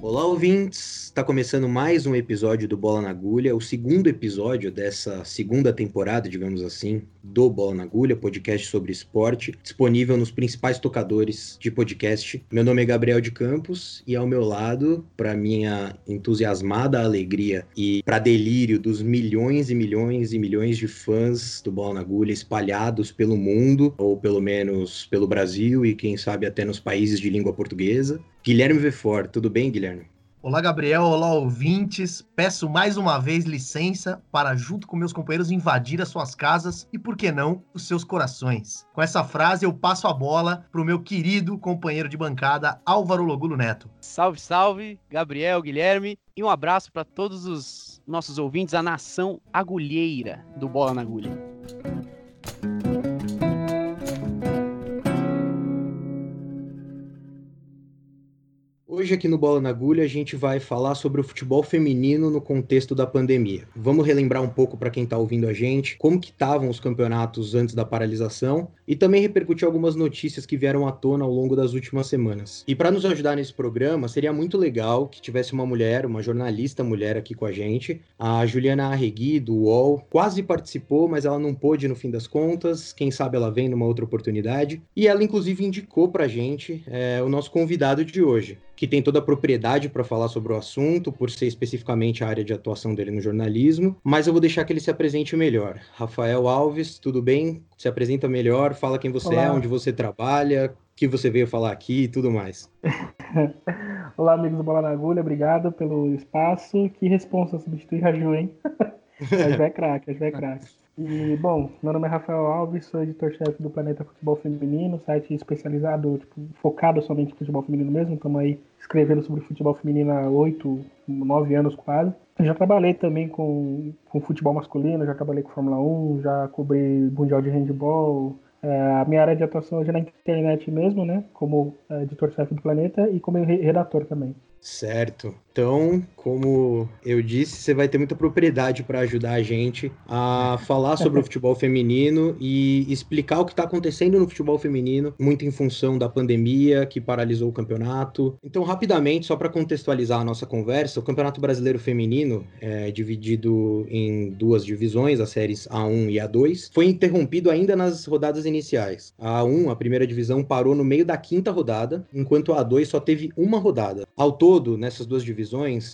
Olá, ouvintes! Está começando mais um episódio do Bola na Agulha, o segundo episódio dessa segunda temporada, digamos assim, do Bola na Agulha, podcast sobre esporte, disponível nos principais tocadores de podcast. Meu nome é Gabriel de Campos e ao meu lado, para minha entusiasmada alegria e para delírio dos milhões e milhões e milhões de fãs do Bola na Agulha espalhados pelo mundo, ou pelo menos pelo Brasil e quem sabe até nos países de língua portuguesa, Guilherme Vefor. Tudo bem, Guilherme? Olá, Gabriel. Olá, ouvintes. Peço mais uma vez licença para, junto com meus companheiros, invadir as suas casas e, por que não, os seus corações. Com essa frase, eu passo a bola para o meu querido companheiro de bancada, Álvaro Logulo Neto. Salve, salve, Gabriel, Guilherme, e um abraço para todos os nossos ouvintes, a nação agulheira do Bola na Agulha. Hoje aqui no Bola na Agulha a gente vai falar sobre o futebol feminino no contexto da pandemia. Vamos relembrar um pouco para quem está ouvindo a gente como que estavam os campeonatos antes da paralisação e também repercutir algumas notícias que vieram à tona ao longo das últimas semanas. E para nos ajudar nesse programa, seria muito legal que tivesse uma mulher, uma jornalista mulher aqui com a gente, a Juliana Arregui do UOL, quase participou, mas ela não pôde no fim das contas. Quem sabe ela vem numa outra oportunidade. E ela inclusive indicou para a gente é, o nosso convidado de hoje que tem toda a propriedade para falar sobre o assunto, por ser especificamente a área de atuação dele no jornalismo, mas eu vou deixar que ele se apresente melhor. Rafael Alves, tudo bem? Se apresenta melhor, fala quem você é, Olá. é, onde você trabalha, o que você veio falar aqui e tudo mais. Olá, amigos do Bola na Agulha, obrigado pelo espaço. Que responsa substituir a Ju, hein? a Ju é craque, a Ju é craque. E, bom, meu nome é Rafael Alves, sou editor-chefe do Planeta Futebol Feminino, site especializado, tipo, focado somente em futebol feminino mesmo. Estamos aí escrevendo sobre futebol feminino há oito, nove anos quase. Já trabalhei também com, com futebol masculino, já trabalhei com Fórmula 1, já cobri Mundial de Handball. É, a minha área de atuação hoje é na internet mesmo, né? Como é, editor-chefe do Planeta e como redator também. Certo. Então, como eu disse, você vai ter muita propriedade para ajudar a gente a falar sobre o futebol feminino e explicar o que está acontecendo no futebol feminino, muito em função da pandemia que paralisou o campeonato. Então, rapidamente, só para contextualizar a nossa conversa, o Campeonato Brasileiro Feminino é dividido em duas divisões, as séries A1 e A2, foi interrompido ainda nas rodadas iniciais. A A1, a primeira divisão, parou no meio da quinta rodada, enquanto a A2 só teve uma rodada. Ao todo, nessas duas divisões,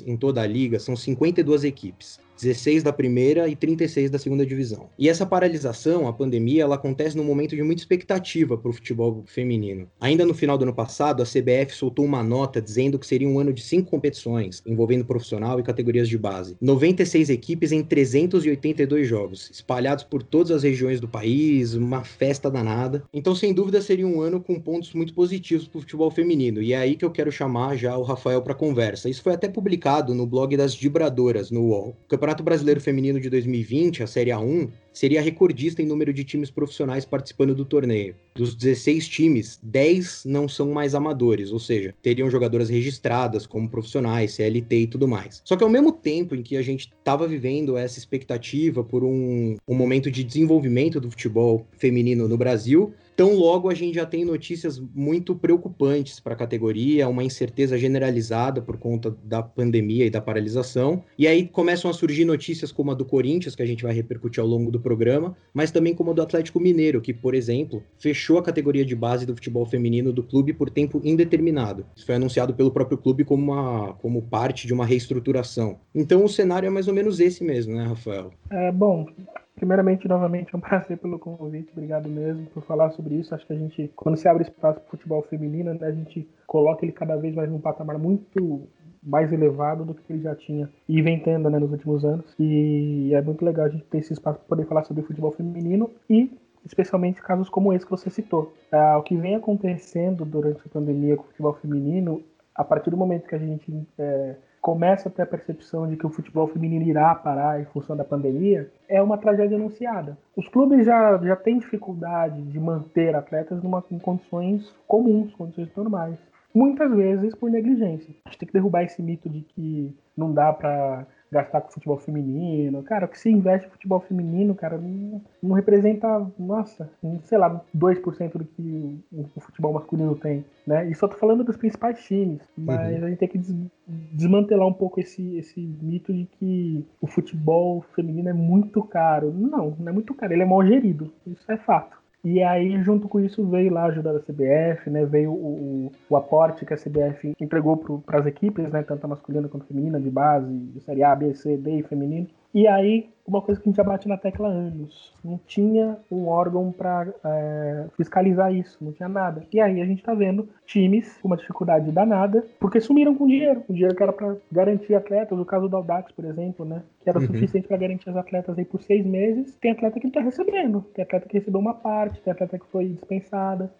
em toda a liga, são 52 equipes. 16 da primeira e 36 da segunda divisão. E essa paralisação, a pandemia, ela acontece num momento de muita expectativa para o futebol feminino. Ainda no final do ano passado, a CBF soltou uma nota dizendo que seria um ano de cinco competições, envolvendo profissional e categorias de base. 96 equipes em 382 jogos, espalhados por todas as regiões do país, uma festa danada. Então, sem dúvida, seria um ano com pontos muito positivos para o futebol feminino. E é aí que eu quero chamar já o Rafael para conversa. Isso foi até publicado no blog das Vibradoras, no UOL. Campeonato Brasileiro Feminino de 2020, a Série A1, seria recordista em número de times profissionais participando do torneio. Dos 16 times, 10 não são mais amadores, ou seja, teriam jogadoras registradas como profissionais, CLT e tudo mais. Só que ao mesmo tempo em que a gente estava vivendo essa expectativa por um, um momento de desenvolvimento do futebol feminino no Brasil, Tão logo a gente já tem notícias muito preocupantes para a categoria, uma incerteza generalizada por conta da pandemia e da paralisação. E aí começam a surgir notícias como a do Corinthians, que a gente vai repercutir ao longo do programa, mas também como a do Atlético Mineiro, que, por exemplo, fechou a categoria de base do futebol feminino do clube por tempo indeterminado. Isso foi anunciado pelo próprio clube como, uma, como parte de uma reestruturação. Então o cenário é mais ou menos esse mesmo, né, Rafael? É, bom, Primeiramente, novamente, é um prazer pelo convite. Obrigado mesmo por falar sobre isso. Acho que a gente, quando se abre espaço para o futebol feminino, né, a gente coloca ele cada vez mais num patamar muito mais elevado do que ele já tinha e vem tendo né, nos últimos anos. E é muito legal a gente ter esse espaço para poder falar sobre futebol feminino e especialmente casos como esse que você citou. Ah, o que vem acontecendo durante a pandemia com o futebol feminino, a partir do momento que a gente é, começa a ter a percepção de que o futebol feminino irá parar em função da pandemia, é uma tragédia anunciada. Os clubes já, já têm dificuldade de manter atletas numa, em condições comuns, condições normais. Muitas vezes por negligência. A gente tem que derrubar esse mito de que não dá para gastar com futebol feminino. Cara, o que se investe em futebol feminino, cara, não, não representa, nossa, sei lá, 2% do que o, o, futebol masculino tem, né? E só tô falando dos principais times, mas uhum. a gente tem que des, desmantelar um pouco esse, esse mito de que o futebol feminino é muito caro. Não, não é muito caro, ele é mal gerido, isso é fato. E aí, junto com isso, veio lá a ajuda da CBF, né? Veio o, o aporte que a CBF entregou para as equipes, né? Tanto a masculina quanto a feminina, de base, de série A, B, C, D e feminino. E aí, uma coisa que a gente já bate na tecla há anos. Não tinha um órgão para é, fiscalizar isso, não tinha nada. E aí a gente está vendo times com uma dificuldade danada, porque sumiram com dinheiro. O dinheiro que era para garantir atletas, o caso do Audax, por exemplo, né? Que era uhum. suficiente para garantir as atletas aí por seis meses. Tem atleta que não está recebendo, tem atleta que recebeu uma parte, tem atleta que foi dispensada.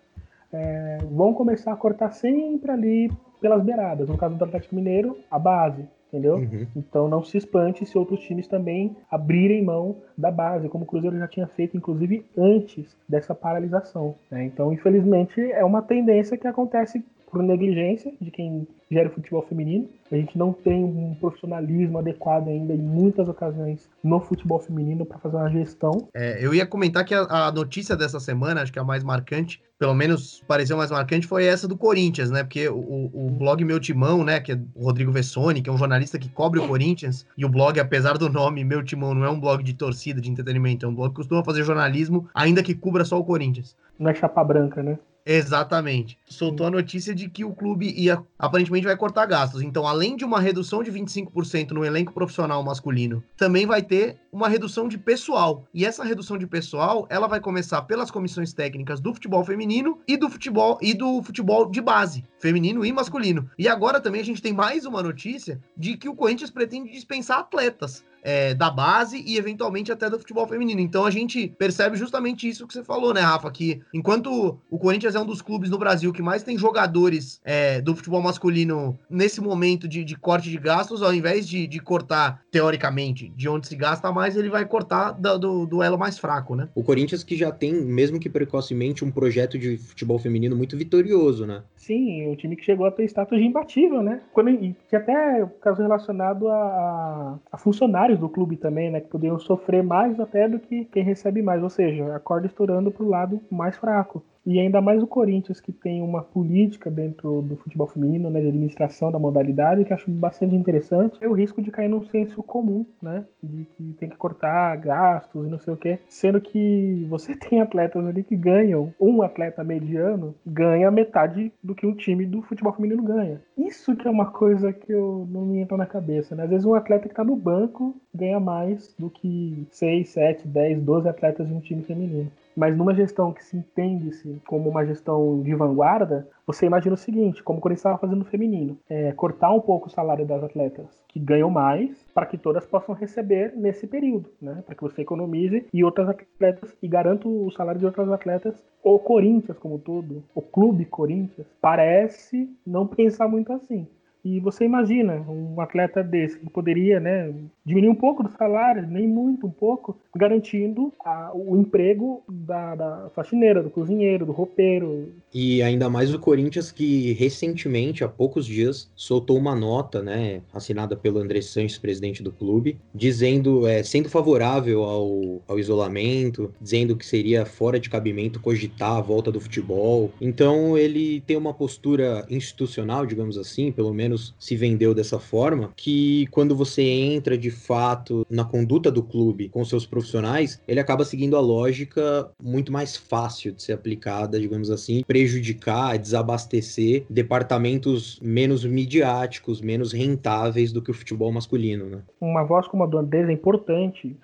É, vão começar a cortar sempre ali pelas beiradas. No caso do Atlético Mineiro, a base entendeu? Uhum. Então não se espante se outros times também abrirem mão da base, como o Cruzeiro já tinha feito, inclusive antes dessa paralisação. Né? Então, infelizmente, é uma tendência que acontece por negligência de quem gera o futebol feminino. A gente não tem um profissionalismo adequado ainda em muitas ocasiões no futebol feminino para fazer uma gestão. É, eu ia comentar que a, a, notícia dessa semana, acho que a mais marcante, pelo menos pareceu mais marcante, foi essa do Corinthians, né? Porque o, o blog Meu Timão, né, que é o Rodrigo Vessoni, que é um jornalista que cobre o Corinthians, e o blog, apesar do nome Meu Timão, não é um blog de torcida, de entretenimento, é um blog que costuma fazer jornalismo, ainda que cubra só o Corinthians. Não é chapa branca, né? Exatamente. Soltou a notícia de que o clube ia aparentemente vai cortar gastos. Então, além de uma redução de 25% no elenco profissional masculino, também vai ter uma redução de pessoal. E essa redução de pessoal, ela vai começar pelas comissões técnicas do futebol feminino e do futebol e do futebol de base, feminino e masculino. E agora também a gente tem mais uma notícia de que o Corinthians pretende dispensar atletas é, da base e eventualmente até do futebol feminino. Então a gente percebe justamente isso que você falou, né, Rafa? Que enquanto o Corinthians é um dos clubes no Brasil que mais tem jogadores é, do futebol masculino nesse momento de, de corte de gastos, ao invés de, de, cortar, teoricamente, de onde se gasta mais, ele vai cortar do, do, do elo mais fraco, né? O Corinthians que já tem, mesmo que precocemente, um projeto de futebol feminino muito vitorioso, né? Sim, o time que chegou a ter status de imbatível, né? Quando, e que até caso relacionado a, a funcionários do clube também, né? Que poderiam sofrer mais até do que quem recebe mais. Ou seja, a corda estourando para o lado mais fraco. E ainda mais o Corinthians, que tem uma política dentro do futebol feminino, né, de administração da modalidade, que acho bastante interessante. É o risco de cair num senso comum, né, de que tem que cortar gastos e não sei o quê. Sendo que você tem atletas ali que ganham, um atleta mediano ganha metade do que um time do futebol feminino ganha. Isso que é uma coisa que eu não me entra na cabeça, né? Às vezes um atleta que está no banco ganha mais do que 6, 7, 10, 12 atletas de um time feminino. Mas numa gestão que se entende-se como uma gestão de vanguarda, você imagina o seguinte, como o Corinthians estava fazendo no feminino, é, cortar um pouco o salário das atletas que ganham mais, para que todas possam receber nesse período, né? Para que você economize e outras atletas e garanta o salário de outras atletas. O Corinthians, como todo, o clube Corinthians, parece não pensar muito assim. E você imagina um atleta desse que poderia né, diminuir um pouco do salário, nem muito, um pouco, garantindo a, o emprego da, da, faxineira, do cozinheiro, do roupeiro. E ainda mais o Corinthians que recentemente, há poucos dias, soltou uma nota, né, assinada pelo André Sanches, presidente do clube, dizendo, é, sendo favorável ao, ao isolamento, dizendo que seria fora de cabimento cogitar a volta do futebol. Então ele tem uma postura institucional, digamos assim, pelo menos menos se vendeu dessa forma, que quando você entra de fato na conduta do clube com seus profissionais, ele acaba seguindo a lógica muito mais fácil de ser aplicada, digamos assim, prejudicar, desabastecer departamentos menos midiáticos, menos rentáveis do que o futebol masculino, né? Uma voz como a do Andrés é importante,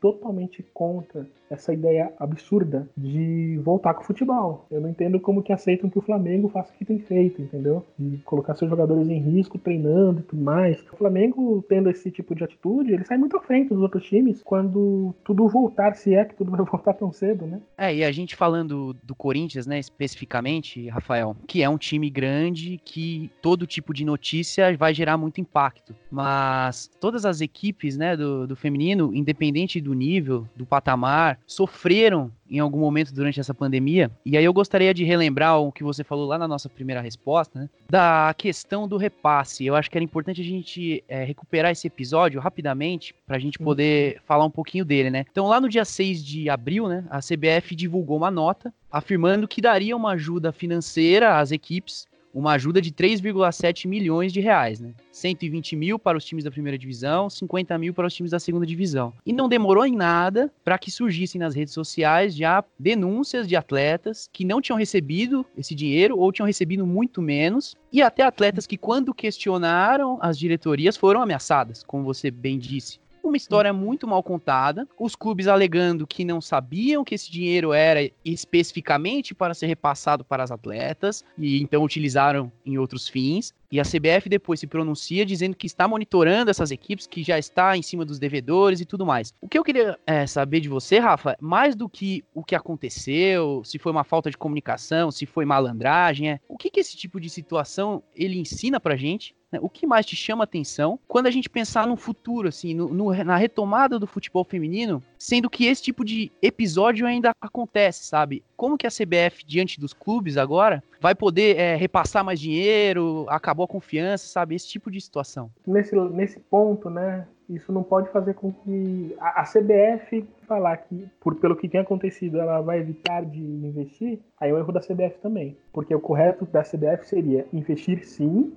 totalmente contra essa ideia absurda de voltar com o futebol. Eu não entendo como que aceitam que o Flamengo faça o que tem feito, entendeu? De colocar seus jogadores em risco, treinando e tudo mais. O Flamengo, tendo esse tipo de atitude, ele sai muito à frente dos outros times quando tudo voltar, se é que tudo vai voltar tão cedo, né? É, e a gente falando do Corinthians, né, especificamente, Rafael, que é um time grande, que todo tipo de notícia vai gerar muito impacto. Mas todas as equipes, né, do, do feminino, independente do nível, do patamar, sofreram em algum momento durante essa pandemia. E aí eu gostaria de relembrar o que você falou lá na nossa primeira resposta, né? Da questão do repasse. Eu acho que era importante a gente é, recuperar esse episódio rapidamente para a gente poder falar um pouquinho dele, né? Então, lá no dia 6 de abril, né, a CBF divulgou uma nota afirmando que daria uma ajuda financeira às equipes uma ajuda de 3,7 milhões de reais, né? 120 mil para os times da primeira divisão, 50 mil para os times da segunda divisão. E não demorou em nada para que surgissem nas redes sociais já denúncias de atletas que não tinham recebido esse dinheiro ou tinham recebido muito menos, e até atletas que, quando questionaram as diretorias, foram ameaçadas, como você bem disse. Uma história muito mal contada, os clubes alegando que não sabiam que esse dinheiro era especificamente para ser repassado para as atletas e então utilizaram em outros fins. E a CBF depois se pronuncia dizendo que está monitorando essas equipes, que já está em cima dos devedores e tudo mais. O que eu queria é, saber de você, Rafa, mais do que o que aconteceu, se foi uma falta de comunicação, se foi malandragem, é, o que, que esse tipo de situação ele ensina pra gente né? O que mais te chama atenção quando a gente pensar no futuro, assim, no, no, na retomada do futebol feminino, sendo que esse tipo de episódio ainda acontece, sabe? Como que a CBF, diante dos clubes agora, vai poder é, repassar mais dinheiro, acabou a confiança, sabe? Esse tipo de situação. Nesse, nesse ponto, né? Isso não pode fazer com que a, CBF falar que, por, pelo que tem acontecido, ela vai evitar de investir, aí é um erro da CBF também. Porque o correto da CBF seria investir sim,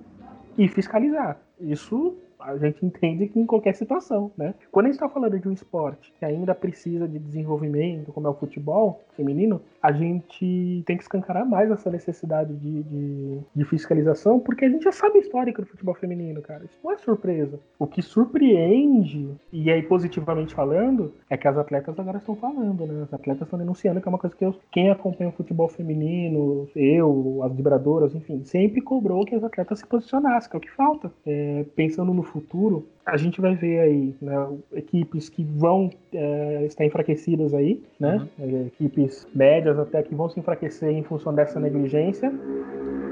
e fiscalizar. Isso a gente entende que em qualquer situação, né? Quando a gente está falando de um esporte que ainda precisa de desenvolvimento, como é o futebol feminino, a gente tem que escancarar mais essa necessidade de, de, de fiscalização, porque a gente já sabe a história do futebol feminino, cara. Isso não é surpresa. O que surpreende, e aí positivamente falando, é que as atletas agora estão falando, né? As atletas estão denunciando, que é uma coisa que eu, quem acompanha o futebol feminino, eu, as vibradoras, enfim, sempre cobrou que as atletas se posicionassem, que é o que falta. É, pensando no futuro, a gente vai ver aí né, equipes que vão é, estar enfraquecidas aí, né? Uhum. É, equipes médias até que vão se enfraquecer em função dessa negligência,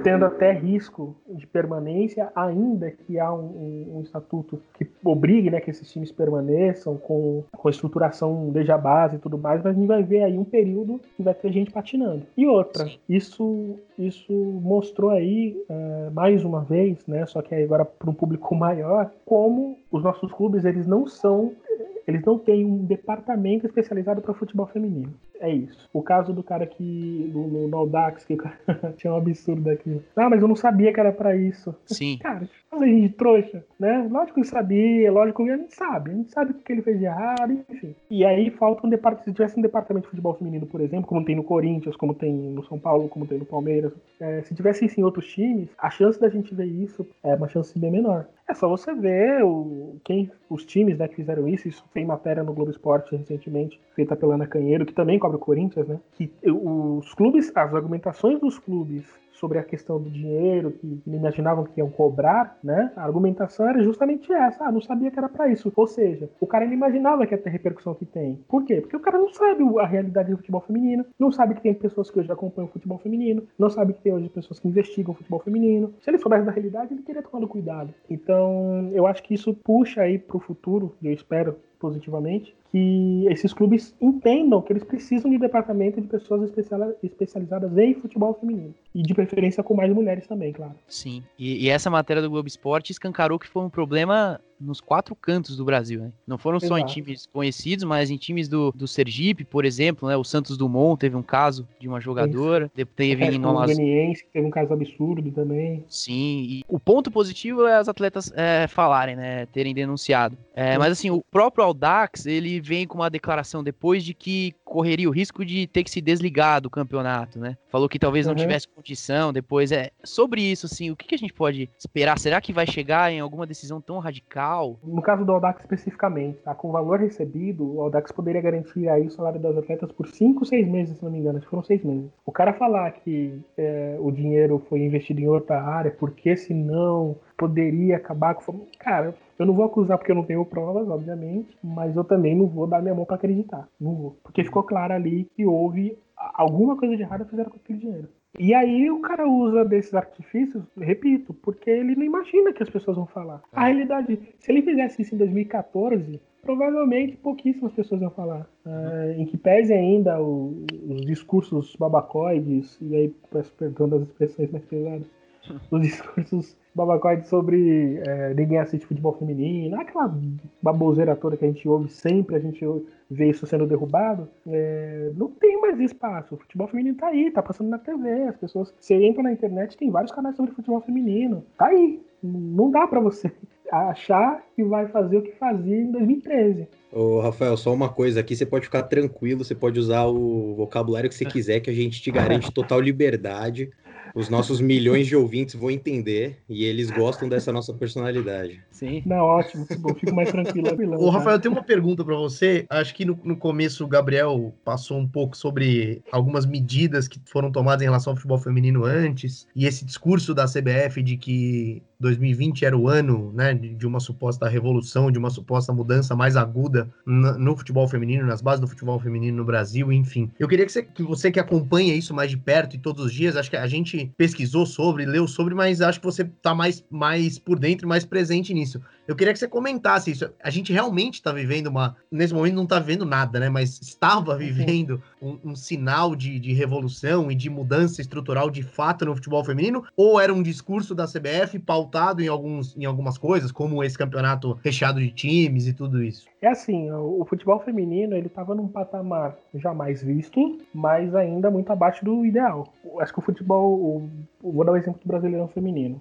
tendo até risco de permanência, ainda que há um, um, um estatuto que obrigue né, que esses times permaneçam com, com a estruturação desde a base e tudo mais, mas a gente vai ver aí um período que vai ter gente patinando. E outra, isso, isso mostrou aí, é, mais uma vez, né, só que agora para um público maior, como os nossos clubes eles não são eles não têm um departamento especializado para futebol feminino. É isso. O caso do cara que. no, Audax, que o cara tinha um absurdo aqui. Ah, mas eu não sabia que era para isso. Sim. Cara, fazer gente trouxa, né? Lógico que sabia, lógico que a gente sabe. A gente sabe o que ele fez de errado, enfim. E aí falta um departamento. Se tivesse um departamento de futebol feminino, por exemplo, como tem no Corinthians, como tem no São Paulo, como tem no Palmeiras, é, se tivesse isso em outros times, a chance da gente ver isso é uma chance bem menor. É só você ver o, quem, os times né, que fizeram isso. Isso tem matéria no Globo Esporte recentemente, feita pela Ana Canheiro, que também cobre o Corinthians, né? Que os clubes, as argumentações dos clubes sobre a questão do dinheiro, que, imaginavam que iam cobrar, né? A argumentação era justamente essa. Ah, não sabia que era para isso. Ou seja, o cara não imaginava que ia ter repercussão que tem. Por quê? Porque o cara não sabe a realidade do futebol feminino, não sabe que tem pessoas que hoje acompanham o futebol feminino, não sabe que tem hoje pessoas que investigam o futebol feminino. Se ele soubesse da realidade, ele teria tomado cuidado. Então, eu acho que isso puxa aí pro futuro, eu espero positivamente, que esses clubes entendam que eles precisam de departamento de pessoas especializadas em futebol feminino. E de preferência com mais mulheres também, claro. Sim. E, e essa matéria do Globo Esporte escancarou que foi um problema nos quatro cantos do Brasil, né? Não foram só Exato. em times conhecidos, mas em times do, do Sergipe, por exemplo, né? O Santos Dumont teve um caso de uma jogadora, Isso. teve é, em nós... teve um caso absurdo também. Sim, e o ponto positivo é as atletas é, falarem, né? Terem denunciado. É, mas assim, o próprio Aldax, ele vem com uma declaração depois de que correria o risco de ter que se desligar do campeonato, né? Falou que talvez não uhum. tivesse condição depois. É sobre isso, assim, o que, que a gente pode esperar? Será que vai chegar em alguma decisão tão radical? No caso do Audax especificamente, tá? com o valor recebido, o Audax poderia garantir aí o salário das atletas por 5, 6 meses, se não me engano, acho que foram 6 meses. O cara falar que é, o dinheiro foi investido em outra área, porque senão poderia acabar com. Cara, eu não vou acusar porque eu não tenho provas, obviamente, mas eu também não vou dar minha mão para acreditar. Não vou. Porque ficou claro ali que houve alguma coisa de errado fizeram com aquele dinheiro. E aí o cara usa desses artifícios, repito, porque ele não imagina que as pessoas vão falar. A é. realidade, se ele fizesse isso em 2014, provavelmente pouquíssimas pessoas iam falar. Uh, em que pese ainda o, os discursos babacoides, e aí peço perdão das expressões mais pesadas, os discursos babacoides sobre é, ninguém assiste futebol feminino, aquela baboseira toda que a gente ouve sempre, a gente vê isso sendo derrubado, é, não tem mais espaço. O futebol feminino tá aí, tá passando na TV, as pessoas. Você entra na internet, tem vários canais sobre futebol feminino. Tá aí. Não dá para você achar que vai fazer o que fazia em 2013. Ô, Rafael, só uma coisa aqui, você pode ficar tranquilo, você pode usar o vocabulário que você quiser, que a gente te garante total liberdade. Os nossos milhões de ouvintes vão entender e eles gostam dessa nossa personalidade. Sim. Não, ótimo, bom, fico mais tranquilo. Ô, tá? Rafael, eu tenho uma pergunta para você. Acho que no, no começo o Gabriel passou um pouco sobre algumas medidas que foram tomadas em relação ao futebol feminino antes e esse discurso da CBF de que 2020 era o ano né, de uma suposta revolução, de uma suposta mudança mais aguda no, futebol feminino, nas bases do futebol feminino no Brasil, enfim. Eu queria que você, que você que acompanha isso mais de perto e todos os dias, acho que a gente pesquisou sobre, leu sobre, mas acho que você está mais, mais por dentro, mais presente nisso. Eu queria que você comentasse isso. A gente realmente está vivendo uma. Nesse momento não está vivendo nada, né? Mas estava vivendo um, um sinal de, de, revolução e de mudança estrutural de fato no futebol feminino? Ou era um discurso da CBF pautado em, alguns, em algumas coisas, como esse campeonato recheado de times e tudo isso? É assim, o, o futebol feminino ele estava num patamar jamais visto, mas ainda muito abaixo do ideal. Acho que o futebol, o, vou dar o um exemplo do Brasileirão feminino.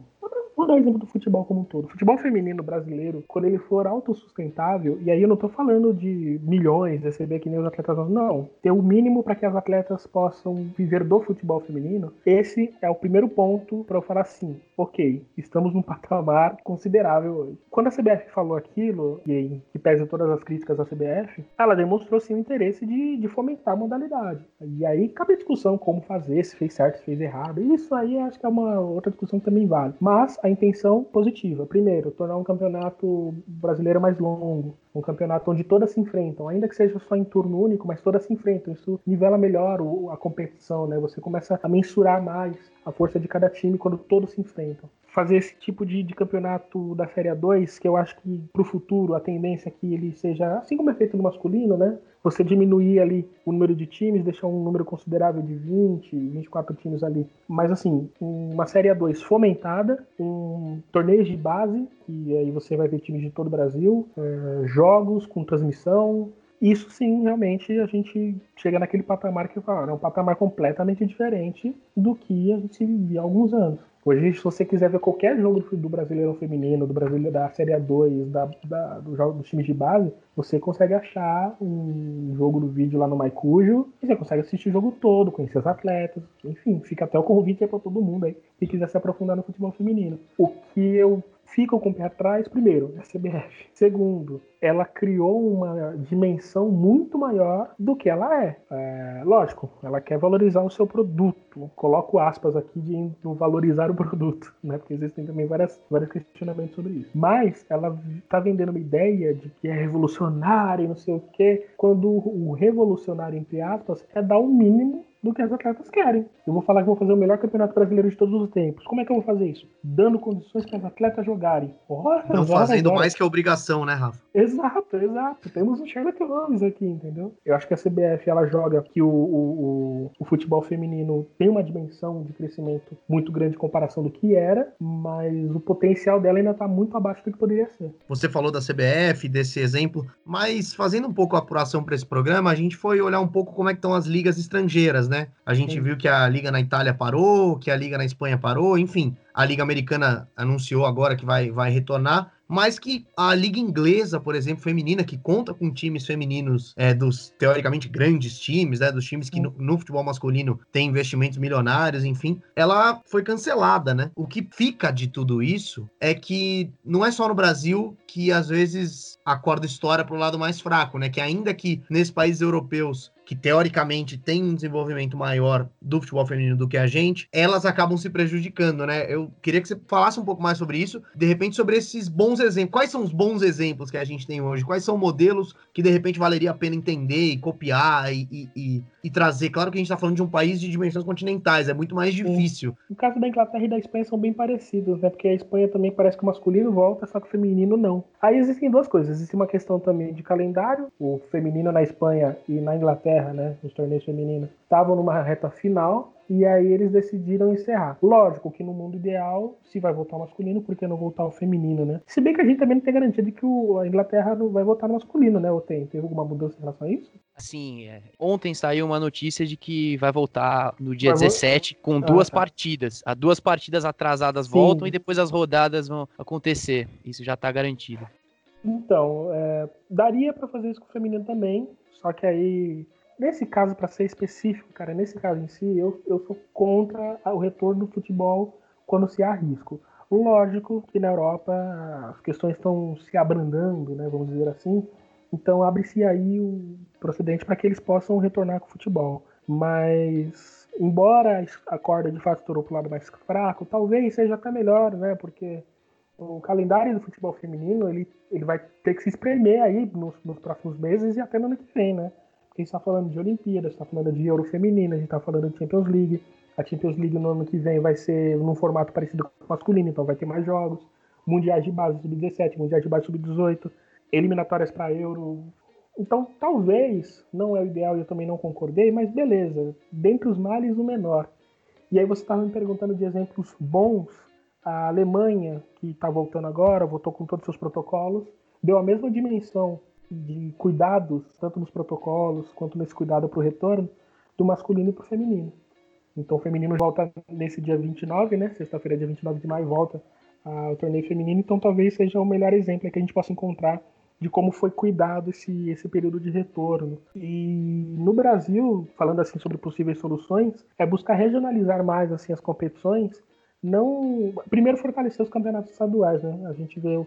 Vou dar um exemplo do futebol como um todo. O futebol feminino brasileiro, quando ele for autossustentável, e aí eu não tô falando de milhões, receber que nem os atletas, não. Ter o mínimo para que as atletas possam viver do futebol feminino, esse é o primeiro ponto para eu falar assim, ok, estamos num patamar considerável hoje. Quando a CBF falou aquilo, e em que pese todas as críticas à CBF, ela demonstrou sim o interesse de, de fomentar a modalidade. E aí cabe a discussão como fazer, se fez certo, se fez errado. Isso aí acho que é uma outra discussão que também vale. Mas a intenção positiva. Primeiro, tornar um campeonato brasileiro mais longo, um campeonato onde todas se enfrentam, ainda que seja só em turno único, mas todas se enfrentam. Isso nivela melhor o, a competição, né? Você começa a mensurar mais a força de cada time quando todos se enfrentam. Fazer esse tipo de, de campeonato da Série A2, que eu acho que para o futuro a tendência é que ele seja, assim como é feito no masculino, né? Você diminuir ali o número de times, deixar um número considerável de 20, 24 times ali. Mas assim, uma Série A2 fomentada, um torneios de base, que aí você vai ver times de todo o Brasil, é, jogos com transmissão, isso sim, realmente, a gente chega naquele patamar que fala, é um patamar completamente diferente do que a gente vivia há alguns anos. Hoje, se você quiser ver qualquer jogo do Brasileirão Feminino, do Brasileiro da Série A2, da, da, do jogo dos times de base, você consegue achar um jogo do vídeo lá no Maicujo e você consegue assistir o jogo todo, conhecer os atletas, enfim, fica até o convite para todo mundo aí que quiser se aprofundar no futebol feminino. O que eu ficam com o pé atrás, primeiro, é a CBF. Segundo, ela criou uma dimensão muito maior do que ela é. é. Lógico, ela quer valorizar o seu produto. Coloco aspas aqui de valorizar o produto, né? Porque existem também várias, vários questionamentos sobre isso. Mas ela está vendendo uma ideia de que é revolucionária e não sei o quê, quando o revolucionário, entre aspas, é dar o mínimo do que as atletas querem. Eu vou falar que vou fazer o melhor campeonato brasileiro de todos os tempos. Como é que eu vou fazer isso? Dando condições para as atletas jogarem. Ora, Não fazendo mais que a obrigação, né, Rafa? Exato, exato. Temos um Sherlock Holmes aqui, entendeu? Eu acho que a CBF ela joga que o, o, o, futebol feminino tem uma dimensão de crescimento muito grande em comparação do que era, mas o potencial dela ainda está muito abaixo do que poderia ser. Você falou da CBF, desse exemplo, mas fazendo um pouco a apuração para esse programa, a gente foi olhar um pouco como é que estão as ligas estrangeiras, né? A gente Sim. viu que a liga na Itália parou, que a liga na Espanha parou, enfim, a liga americana anunciou agora que vai, vai retornar mas que a liga inglesa, por exemplo, feminina, que conta com times femininos é, dos teoricamente grandes times, né, dos times que no, no, futebol masculino tem investimentos milionários, enfim, ela foi cancelada, né? O que fica de tudo isso é que não é só no Brasil que às vezes a corda estoura para o lado mais fraco, né? Que ainda que nesses países europeus que teoricamente tem um desenvolvimento maior do futebol feminino do que a gente, elas acabam se prejudicando, né? Eu queria que você falasse um pouco mais sobre isso, de repente sobre esses bons exemplos. Quais são os bons exemplos que a gente tem hoje? Quais são modelos que de repente valeria a pena entender e copiar e, e, e, e trazer? Claro que a gente está falando de um país de dimensões continentais, é muito mais difícil. O caso da Inglaterra e da Espanha são bem parecidos, né? Porque a Espanha também parece que o masculino volta, só que o feminino não. Aí existem duas coisas. Existe uma questão também de calendário. O feminino na Espanha e na Inglaterra, né? Os torneios femininos estavam numa reta final e aí eles decidiram encerrar. Lógico que no mundo ideal, se vai voltar o masculino, por que não voltar o feminino, né? Se bem que a gente também não tem garantia de que o, a Inglaterra não vai voltar no masculino, né? Ou tem? Teve alguma mudança em relação a isso? Assim, é, ontem saiu uma notícia de que vai voltar no dia vai 17 com ah, duas tá. partidas. As duas partidas atrasadas Sim. voltam e depois as rodadas vão acontecer. Isso já tá garantido. Então, é, daria para fazer isso com o feminino também, só que aí Nesse caso, para ser específico, cara, nesse caso em si, eu, eu sou contra o retorno do futebol quando se há risco. Lógico que na Europa as questões estão se abrandando, né, vamos dizer assim, então abre-se aí o procedente para que eles possam retornar com o futebol. Mas, embora a corda de fato estourou para o lado mais fraco, talvez seja até melhor, né, porque o calendário do futebol feminino ele, ele vai ter que se espremer aí nos, nos próximos meses e até no ano que vem, né? A gente está falando de Olimpíadas, está falando de Euro Feminina, a gente está falando de Champions League. A Champions League no ano que vem vai ser num formato parecido com o masculino, então vai ter mais jogos. Mundiais de base sub-17, mundiais de base sub-18, eliminatórias para Euro. Então, talvez, não é o ideal e eu também não concordei, mas beleza, dentre os males, o menor. E aí você estava me perguntando de exemplos bons. A Alemanha, que está voltando agora, voltou com todos os seus protocolos, deu a mesma dimensão de cuidados, tanto nos protocolos quanto nesse cuidado para o retorno, do masculino para o feminino. Então o feminino volta nesse dia 29, né? Sexta-feira, dia 29 de maio, volta ao torneio feminino. Então talvez seja o melhor exemplo que a gente possa encontrar de como foi cuidado esse, esse período de retorno. E no Brasil, falando assim sobre possíveis soluções, é buscar regionalizar mais assim as competições, não primeiro fortalecer os campeonatos estaduais, né? A gente vê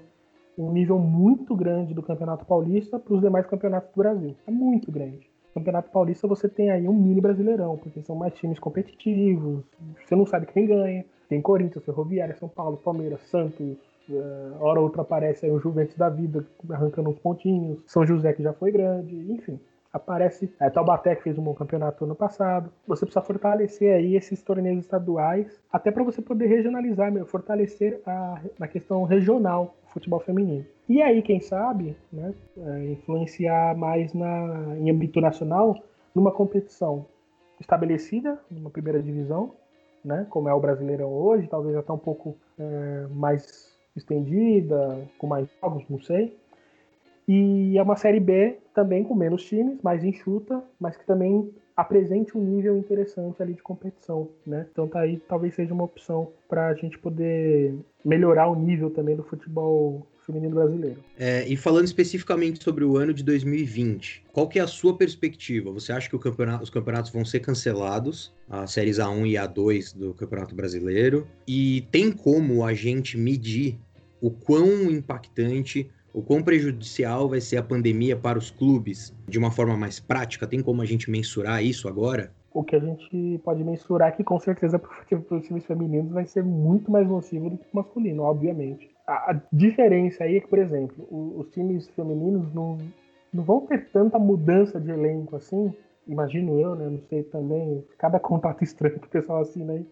um nível muito grande do Campeonato Paulista para os demais campeonatos do Brasil. É muito grande. No Campeonato Paulista você tem aí um mini brasileirão, porque são mais times competitivos, você não sabe quem ganha. Tem Corinthians, Ferroviária, São Paulo, Palmeiras, Santos, uh, hora ou outra aparece aí o Juventus da vida arrancando uns pontinhos, São José que já foi grande, enfim aparece é, Taubaté que fez um bom campeonato ano passado. Você precisa fortalecer aí esses torneios estaduais, até para você poder regionalizar, meu, fortalecer a, a questão regional futebol feminino. E aí, quem sabe, né, é, influenciar mais na, em âmbito nacional numa competição estabelecida, numa primeira divisão, né, como é o Brasileirão hoje, talvez até um pouco é, mais estendida, com mais jogos, não sei, e é uma série B também com menos times, mais enxuta, mas que também apresente um nível interessante ali de competição, né? Então tá aí, talvez seja uma opção para a gente poder melhorar o nível também do futebol feminino brasileiro. É, e falando especificamente sobre o ano de 2020, qual que é a sua perspectiva? Você acha que campeonato, os campeonatos vão ser cancelados, as séries A1 e A2 do Campeonato Brasileiro? E tem como a gente medir o quão impactante o quão prejudicial vai ser a pandemia para os clubes de uma forma mais prática? Tem como a gente mensurar isso agora? O que a gente pode mensurar é que com certeza para os times femininos vai ser muito mais nocivo do que o masculino, obviamente. A, a, diferença aí é que, por exemplo, os, os times femininos não, não vão ter tanta mudança de elenco assim, imagino eu, né? Não sei também, cada contato estranho que o pessoal assina aí,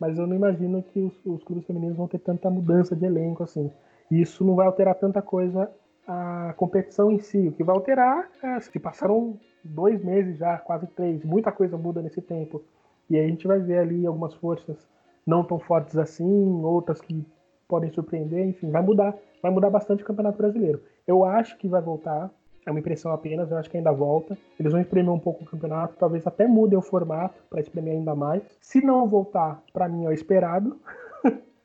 mas eu não imagino que os, os clubes femininos vão ter tanta mudança de elenco assim. Isso não vai alterar tanta coisa a competição em si. O que vai alterar é se passaram dois meses já, quase três, muita coisa muda nesse tempo. E aí a gente vai ver ali algumas forças não tão fortes assim, outras que podem surpreender, enfim, vai mudar. Vai mudar bastante o Campeonato Brasileiro. Eu acho que vai voltar, é uma impressão apenas, eu acho que ainda volta. Eles vão espremer um pouco o campeonato, talvez até mudem o formato para espremer ainda mais. Se não voltar, para mim é o esperado.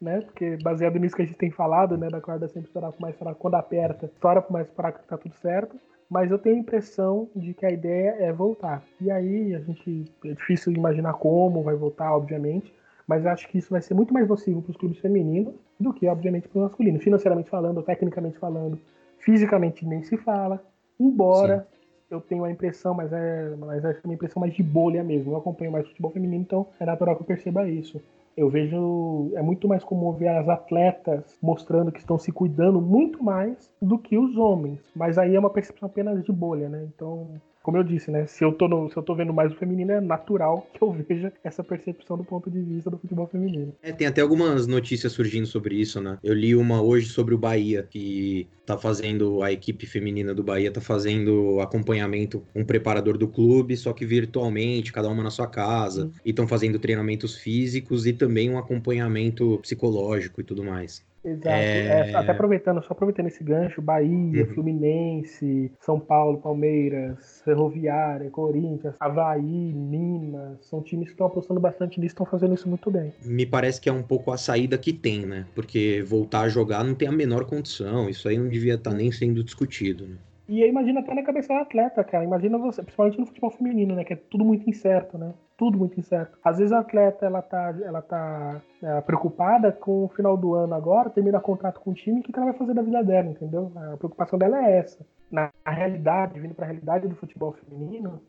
né? Porque baseado nisso que a gente tem falado, né? Da corda sempre estourar com mais fraco, quando aperta, estoura com mais fraco que tá tudo certo. Mas eu tenho a impressão de que a ideia é voltar. E aí a gente. É difícil imaginar como vai voltar, obviamente. Mas acho que isso vai ser muito mais nocivo para os clubes femininos do que, obviamente, para o masculino. Financeiramente falando, tecnicamente falando, fisicamente nem se fala. Embora Sim. Eu tenho a impressão, mas é, mas é uma impressão mais de bolha mesmo. Eu acompanho mais futebol feminino, então é natural que eu perceba isso. Eu vejo, é muito mais comum ver as atletas mostrando que estão se cuidando muito mais do que os homens. Mas aí é uma percepção apenas de bolha, né? Então, como eu disse, né? Se eu tô, no, se eu tô vendo mais o feminino, é natural que eu veja essa percepção do ponto de vista do futebol feminino. É, tem até algumas notícias surgindo sobre isso, né? Eu li uma hoje sobre o Bahia, que tá fazendo, a equipe feminina do Bahia tá fazendo acompanhamento, um preparador do clube, só que virtualmente, cada uma na sua casa, e estão fazendo treinamentos físicos e também um acompanhamento psicológico e tudo mais. Exato. É... É, até aproveitando, só aproveitando esse gancho, Bahia, uhum. Fluminense, São Paulo, Palmeiras, Ferroviária, Corinthians, Havaí, Minas, são times que estão apostando bastante nisso, estão fazendo isso muito bem. Me parece que é um pouco a saída que tem, né? Porque voltar a jogar não tem a menor condição, isso aí não devia estar tá nem sendo discutido, né? E aí imagina até na cabeça do atleta, cara. Imagina você, principalmente no futebol feminino, né? Que é tudo muito incerto, né? Tudo muito incerto. Às vezes a atleta, ela tá, ela tá é, preocupada com o final do ano agora, termina contrato com o time, o que, que ela vai fazer da vida dela, entendeu? A preocupação dela é essa. Na realidade, vindo para a realidade do futebol feminino,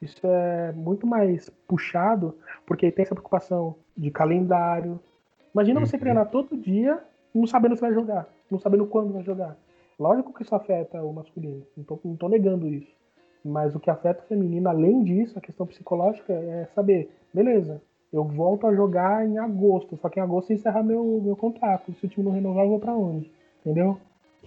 isso é muito mais puxado, porque tem essa preocupação de calendário. Imagina você uhum. treinar todo dia, não sabendo se vai jogar, não sabendo quando vai jogar. Lógico que isso afeta o masculino, não tô negando isso. Mas o que afeta o feminino, além disso, a questão psicológica, é saber, beleza, eu volto a jogar em agosto, só que em agosto encerra meu, meu contrato. Se o time não renovar, eu vou pra onde? Entendeu?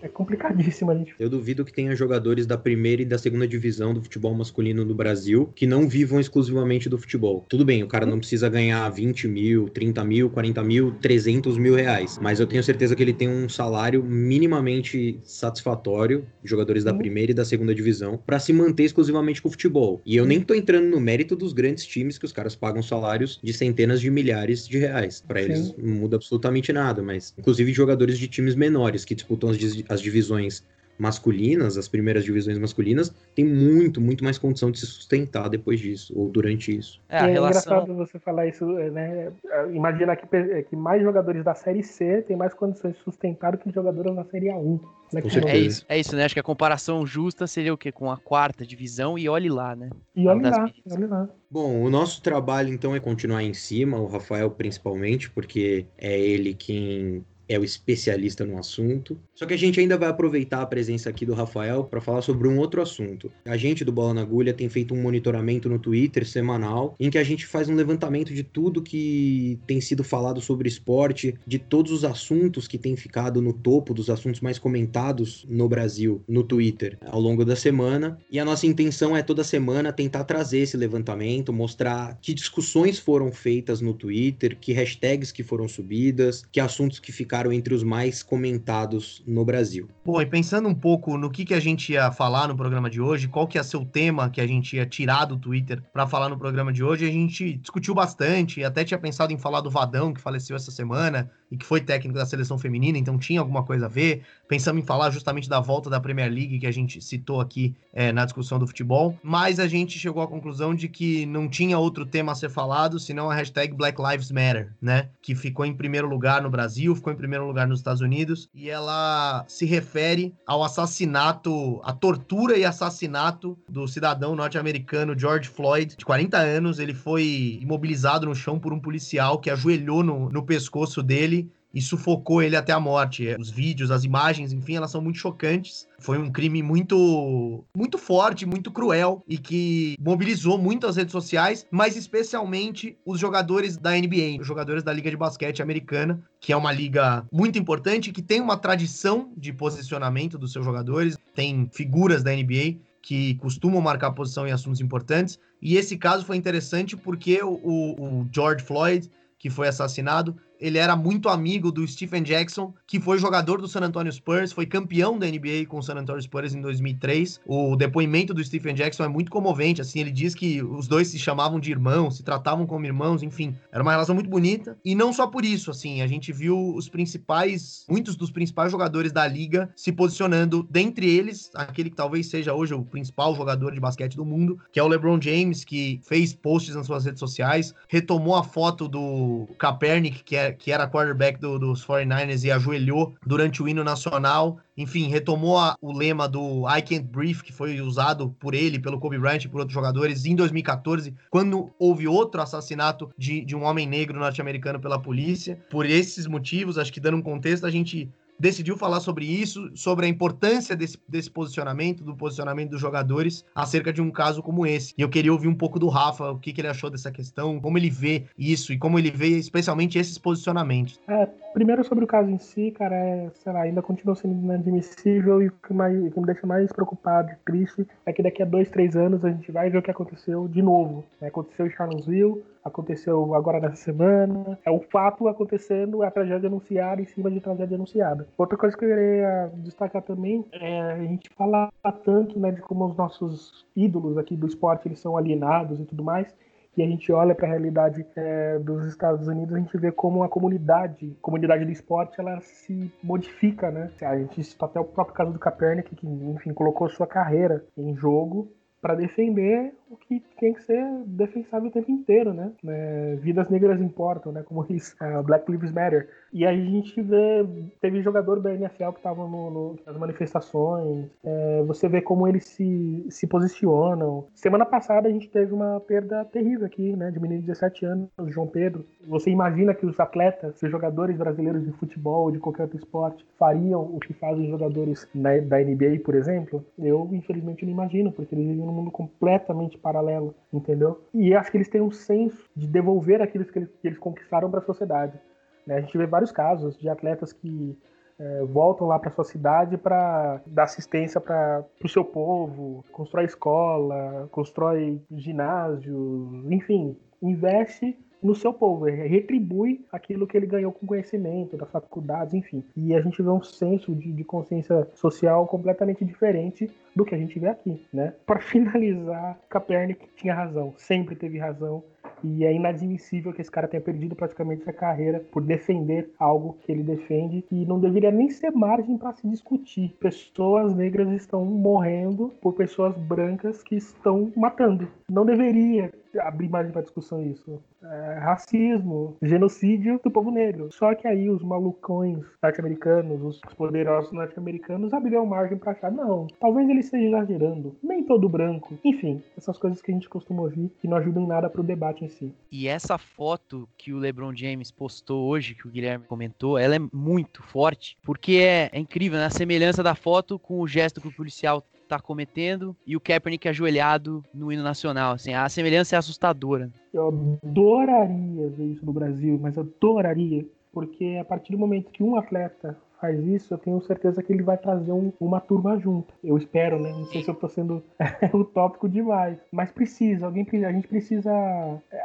É complicadíssimo a gente. Eu duvido que tenha jogadores da primeira e da segunda divisão do futebol masculino no Brasil que não vivam exclusivamente do futebol. Tudo bem, o cara não precisa ganhar 20 mil, 30 mil, 40 mil, 300 mil reais. Mas eu tenho certeza que ele tem um salário minimamente satisfatório, jogadores da primeira e da segunda divisão, para se manter exclusivamente com o futebol. E eu nem tô entrando no mérito dos grandes times que os caras pagam salários de centenas de milhares de reais. Para eles não muda absolutamente nada, mas inclusive jogadores de times menores que disputam as as divisões masculinas, as primeiras divisões masculinas, tem muito, muito mais condição de se sustentar depois disso, ou durante isso. É, é relação... engraçado você falar isso, né? Imagina que, que mais jogadores da Série C têm mais condições de sustentar do que jogadores da Série A1. Né? É, isso, é isso, né? Acho que a comparação justa seria o quê? Com a quarta divisão e olhe lá, né? E olhe lá, olhe lá. Bom, o nosso trabalho então é continuar em cima, o Rafael principalmente, porque é ele quem é o especialista no assunto. Só que a gente ainda vai aproveitar a presença aqui do Rafael para falar sobre um outro assunto. A gente do Bola na Agulha tem feito um monitoramento no Twitter semanal em que a gente faz um levantamento de tudo que tem sido falado sobre esporte, de todos os assuntos que têm ficado no topo dos assuntos mais comentados no Brasil no Twitter ao longo da semana. E a nossa intenção é toda semana tentar trazer esse levantamento, mostrar que discussões foram feitas no Twitter, que hashtags que foram subidas, que assuntos que ficaram ficaram entre os mais comentados no Brasil. Bom, e pensando um pouco no que, que a gente ia falar no programa de hoje, qual que ia ser o tema que a gente ia tirar do Twitter para falar no programa de hoje, a gente discutiu bastante, até tinha pensado em falar do Vadão, que faleceu essa semana, e que foi técnico da seleção feminina, então tinha alguma coisa a ver. Pensamos em falar justamente da volta da Premier League, que a gente citou aqui é, na discussão do futebol, mas a gente chegou à conclusão de que não tinha outro tema a ser falado, senão a hashtag Black Lives Matter, né? Que ficou em primeiro lugar no Brasil, ficou em primeiro lugar nos Estados Unidos, e ela se refere ao assassinato, a tortura e assassinato do cidadão norte-americano George Floyd, de 40 anos. Ele foi imobilizado no chão por um policial que ajoelhou no, no pescoço dele e sufocou ele até a morte. Os vídeos, as imagens, enfim, elas são muito chocantes. Foi um crime muito, muito forte, muito cruel e que mobilizou muito as redes sociais, mas especialmente os jogadores da NBA, os jogadores da Liga de Basquete Americana, que é uma liga muito importante, que tem uma tradição de posicionamento dos seus jogadores, tem figuras da NBA que costumam marcar posição em assuntos importantes. E esse caso foi interessante porque o, o George Floyd, que foi assassinado, ele era muito amigo do Stephen Jackson, que foi jogador do San Antonio Spurs, foi campeão da NBA com o San Antonio Spurs em 2003. O depoimento do Stephen Jackson é muito comovente, assim, ele diz que os dois se chamavam de irmãos, se tratavam como irmãos, enfim, era uma relação muito bonita. E não só por isso, assim, a gente viu os principais, muitos dos principais jogadores da liga se posicionando, dentre eles, aquele que talvez seja hoje o principal jogador de basquete do mundo, que é o LeBron James, que fez posts nas suas redes sociais, retomou a foto do Kaepernick, que é que era quarterback do, dos 49ers e ajoelhou durante o hino nacional. Enfim, retomou a, o lema do I Can't Breathe, que foi usado por ele, pelo Kobe Bryant e por outros jogadores em 2014, quando houve outro assassinato de, de um homem negro norte-americano pela polícia. Por esses motivos, acho que dando um contexto, a gente decidiu falar sobre isso, sobre a importância desse, desse posicionamento, do posicionamento dos jogadores acerca de um caso como esse. E eu queria ouvir um pouco do Rafa, o que, que ele achou dessa questão, como ele vê isso e como ele vê especialmente esses posicionamentos. É, primeiro sobre o caso em si, cara, é, sei lá, ainda continua sendo inadmissível e o que, mais, o que me deixa mais preocupado e triste é que daqui a dois, três anos a gente vai ver o que aconteceu de novo. Aconteceu em Charlottesville, aconteceu agora nessa semana. É o fato acontecendo, a tragédia anunciada em cima de tragédia anunciada. Outra coisa que eu queria destacar também é a gente falar tanto né, de como os nossos ídolos aqui do esporte eles são alienados e tudo mais e a gente olha para a realidade é, dos Estados Unidos, a gente vê como a comunidade, comunidade do esporte, ela se modifica, né? A gente cita até o próprio caso do Kaepernick, que, enfim, colocou sua carreira em jogo para defender o que tem que ser defensável o tempo inteiro, né? É, vidas negras importam, né? Como diz uh, Black Lives Matter. E aí a gente vê, teve jogador da NFL que estavam no, no, nas manifestações, é, você vê como eles se, se posicionam. Semana passada a gente teve uma perda terrível aqui, né? De menino de 17 anos, João Pedro. Você imagina que os atletas, os jogadores brasileiros de futebol, de qualquer outro esporte, fariam o que fazem os jogadores na, da NBA, por exemplo? Eu, infelizmente, não imagino, porque eles vivem num mundo completamente paralelo, entendeu? E acho que eles têm um senso de devolver aquilo que eles, que eles conquistaram para a sociedade. Né? A gente vê vários casos de atletas que é, voltam lá para sua cidade para dar assistência para o seu povo, constrói escola, constrói ginásio, enfim, investe no seu povo, retribui aquilo que ele ganhou com conhecimento das faculdades, enfim. E a gente vê um senso de, de consciência social completamente diferente do que a gente vê aqui, né? Para finalizar, Kaepernick tinha razão, sempre teve razão. E é inadmissível que esse cara tenha perdido praticamente a carreira por defender algo que ele defende e não deveria nem ser margem para se discutir. Pessoas negras estão morrendo por pessoas brancas que estão matando. Não deveria abrir margem para discussão isso. É, racismo, genocídio do povo negro. Só que aí os malucões norte-americanos, os poderosos norte-americanos abriram margem para achar, não, talvez ele esteja exagerando. Nem todo branco. Enfim, essas coisas que a gente costuma ouvir que não ajudam nada pro debate em si. E essa foto que o LeBron James postou hoje, que o Guilherme comentou, ela é muito forte, porque é, é incrível, né? A semelhança da foto com o gesto que o policial tá cometendo e o Kaepernick ajoelhado no hino nacional. Assim, a semelhança é assustadora. Eu adoraria ver isso no Brasil, mas adoraria, porque a partir do momento que um atleta faz isso, eu tenho certeza que ele vai trazer um, uma turma junto. Eu espero, né? Não sei se eu tô sendo utópico demais, mas precisa, alguém a gente precisa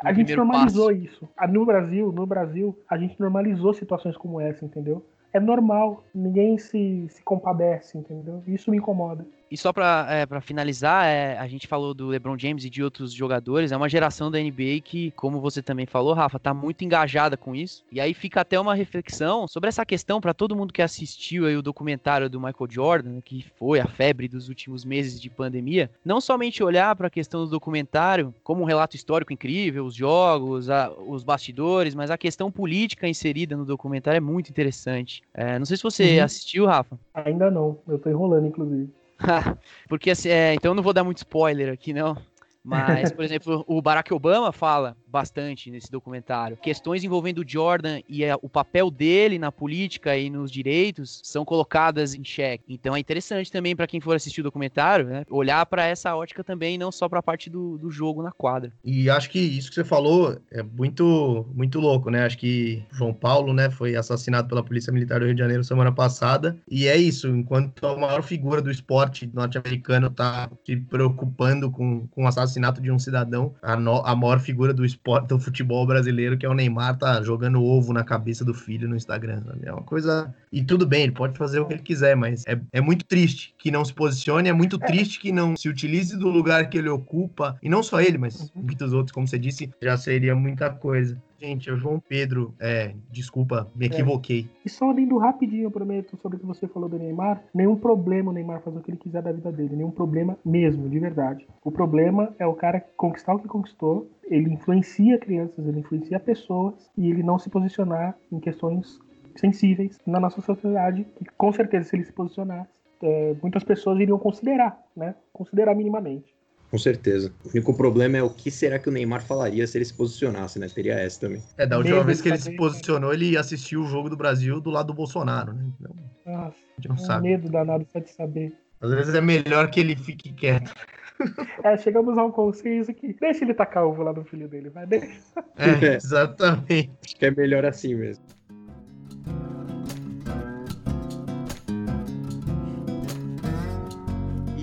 a gente normalizou passo. isso. Ah, no Brasil, no Brasil, a gente normalizou situações como essa, entendeu? É normal, ninguém se, se compadece, entendeu? Isso me incomoda. E só para é, finalizar, é, a gente falou do LeBron James e de outros jogadores. É uma geração da NBA que, como você também falou, Rafa, tá muito engajada com isso. E aí fica até uma reflexão sobre essa questão para todo mundo que assistiu aí o documentário do Michael Jordan, que foi a febre dos últimos meses de pandemia. Não somente olhar para a questão do documentário como um relato histórico incrível, os jogos, a, os bastidores, mas a questão política inserida no documentário é muito interessante. É, não sei se você uhum. assistiu, Rafa. Ainda não. Eu tô enrolando, inclusive. Porque assim, é, então eu não vou dar muito spoiler aqui, não. Mas, por exemplo, o Barack Obama fala bastante nesse documentário. Questões envolvendo o Jordan e a, o papel dele na política e nos direitos são colocadas em xeque. Então é interessante também para quem for assistir o documentário, né, olhar para essa ótica também, não só para a parte do, do jogo na quadra. E acho que isso que você falou é muito muito louco, né? Acho que João Paulo, né, foi assassinado pela Polícia Militar do Rio de Janeiro semana passada. E é isso, enquanto a maior figura do esporte norte-americano está se preocupando com, com o assassinato de um cidadão, a, no, a maior figura do esporte do futebol brasileiro, que é o Neymar, tá jogando ovo na cabeça do filho no Instagram. Sabe? É uma coisa. E tudo bem, ele pode fazer o que ele quiser, mas é, é muito triste que não se posicione, é muito triste que não se utilize do lugar que ele ocupa, e não só ele, mas muitos outros, como você disse, já seria muita coisa. Gente, é o João Pedro. É, desculpa, me é. equivoquei. É. E só lendo rapidinho, eu prometo, sobre o que você falou do Neymar. Nenhum problema o Neymar fazer o que ele quiser da vida dele. Nenhum problema mesmo, de verdade. O problema é o cara conquistar o que conquistou. Ele influencia crianças, ele influencia pessoas e ele não se posicionar em questões sensíveis na nossa sociedade. Que com certeza, se ele se posicionasse, é, muitas pessoas iriam considerar, né? Considerar minimamente. Com certeza. O único problema é o que será que o Neymar falaria se ele se posicionasse, né? Teria essa também. É, da última vez que ele se posicionou, ele assistiu o jogo do Brasil do lado do Bolsonaro, né? Então, Nossa, a gente não sabe. medo danado só de saber. Às vezes é melhor que ele fique quieto. É, chegamos a um consenso que deixa ele tacar ovo lá no filho dele, vai, deixa. É, exatamente. Acho que é melhor assim mesmo.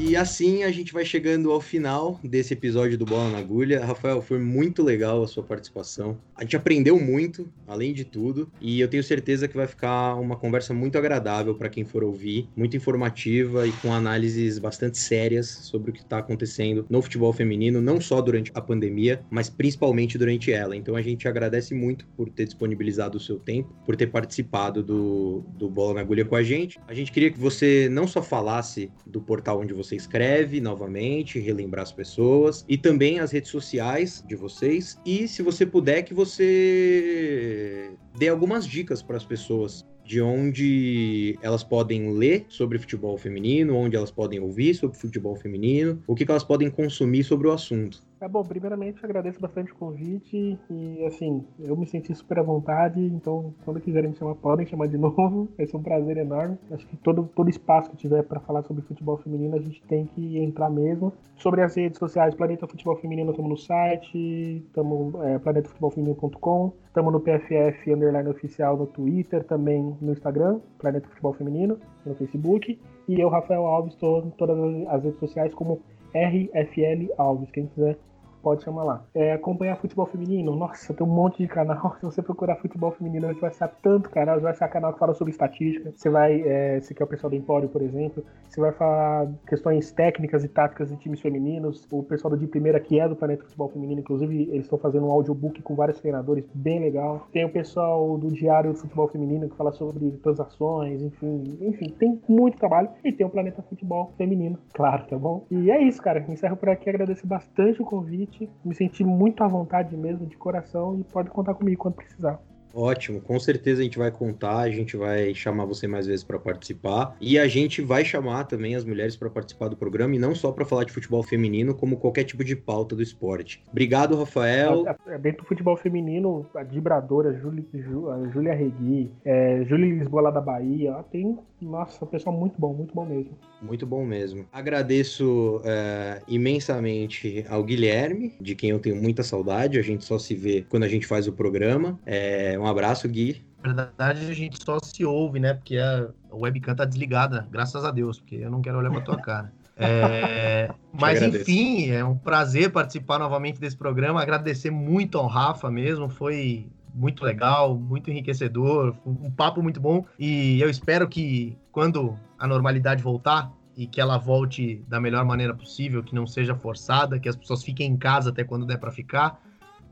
E assim a gente vai chegando ao final desse episódio do Bola na Agulha. Rafael, foi muito legal a sua participação. A gente aprendeu muito, além de tudo, e eu tenho certeza que vai ficar uma conversa muito agradável para quem for ouvir, muito informativa e com análises bastante sérias sobre o que está acontecendo no futebol feminino, não só durante a pandemia, mas principalmente durante ela. Então a gente agradece muito por ter disponibilizado o seu tempo, por ter participado do, do Bola na Agulha com a gente. A gente queria que você não só falasse do portal onde você escreve novamente, relembrar as pessoas e também as redes sociais de vocês. E se você puder, que você dê algumas dicas para as pessoas de onde elas podem ler sobre futebol feminino, onde elas podem ouvir sobre futebol feminino, o que, que elas podem consumir sobre o assunto. É bom, primeiramente agradeço bastante o convite e assim, eu me senti super à vontade, então quando quiserem me chamar, podem chamar de novo, vai ser um prazer enorme. Acho que todo, todo espaço que tiver para falar sobre futebol feminino, a gente tem que entrar mesmo. Sobre as redes sociais, Planeta Futebol Feminino, estamos no site, estamos é, planetafutebolfeminino.com, estamos no PFF Underline Oficial no Twitter, também no Instagram, Planeta Futebol Feminino, no Facebook, e eu, Rafael Alves, estou em todas as redes sociais como RFL Alves. Quem quiser pode chamar lá. É, acompanhar futebol feminino, nossa, tem um monte de canal. Se você procurar futebol feminino, você vai achar tanto canal. Você vai achar canal que fala sobre estatística. Você vai, é, se quer o pessoal do Empório, por exemplo, você vai falar questões técnicas e táticas de times femininos. O pessoal do de primeira, que é do Planeta Futebol Feminino, inclusive, eles estão fazendo um audiobook com vários treinadores, bem legal. Tem o pessoal do Diário do Futebol Feminino, que fala sobre transações, enfim, enfim, tem muito trabalho. E tem o Planeta Futebol Feminino, claro, tá bom? E é isso, cara. Encerro por aqui, agradeço bastante o convite me senti muito à vontade mesmo, de coração, e pode contar comigo quando precisar. Ótimo, com certeza a gente vai contar, a gente vai chamar você mais vezes para participar e a gente vai chamar também as mulheres para participar do programa e não só para falar de futebol feminino, como qualquer tipo de pauta do esporte. Obrigado, Rafael. Dentro do futebol feminino, a Vibradora, a Júlia Regui, é, Júlia Lisboa lá da Bahia, tem, nossa, pessoal muito bom, muito bom mesmo. Muito bom mesmo. Agradeço é, imensamente ao Guilherme, de quem eu tenho muita saudade, a gente só se vê quando a gente faz o programa. É, um abraço, Gui. Na verdade, a gente só se ouve, né? Porque a webcam tá desligada, graças a Deus, porque eu não quero olhar pra tua cara. É... Mas enfim, é um prazer participar novamente desse programa. Agradecer muito ao Rafa mesmo, foi muito legal, muito enriquecedor, um papo muito bom. E eu espero que quando a normalidade voltar e que ela volte da melhor maneira possível, que não seja forçada, que as pessoas fiquem em casa até quando der para ficar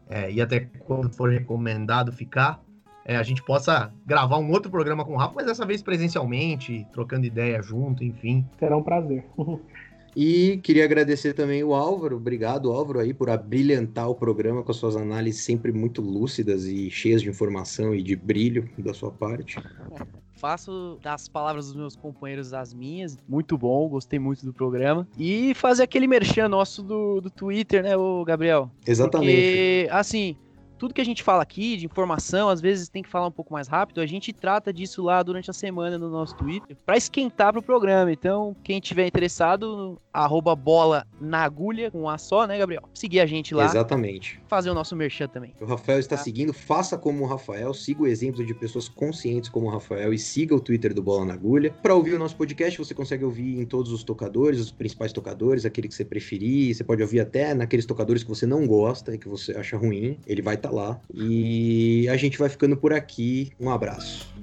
é, e até quando for recomendado ficar, é, a gente possa gravar um outro programa com o Rafa, mas dessa vez presencialmente, trocando ideia junto, enfim. Será um prazer. E queria agradecer também o Álvaro. Obrigado, Álvaro, aí, por abrilhantar o programa com as suas análises sempre muito lúcidas e cheias de informação e de brilho da sua parte. Faço das palavras dos meus companheiros as minhas. Muito bom, gostei muito do programa. E fazer aquele merchan nosso do, do Twitter, né, o Gabriel? Exatamente. Porque, assim, tudo que a gente fala aqui de informação, às vezes tem que falar um pouco mais rápido. A gente trata disso lá durante a semana no nosso Twitter para esquentar pro programa. Então, quem tiver interessado, arroba bola na agulha, com A só, né, Gabriel? Seguir a gente lá. Exatamente. Fazer o nosso merchan também. O Rafael está tá. seguindo, faça como o Rafael, siga o exemplo de pessoas conscientes como o Rafael e siga o Twitter do Bola na Agulha. Para ouvir o nosso podcast, você consegue ouvir em todos os tocadores, os principais tocadores, aquele que você preferir. Você pode ouvir até naqueles tocadores que você não gosta e que você acha ruim. Ele vai estar tá lá. E a gente vai ficando por aqui. Um abraço.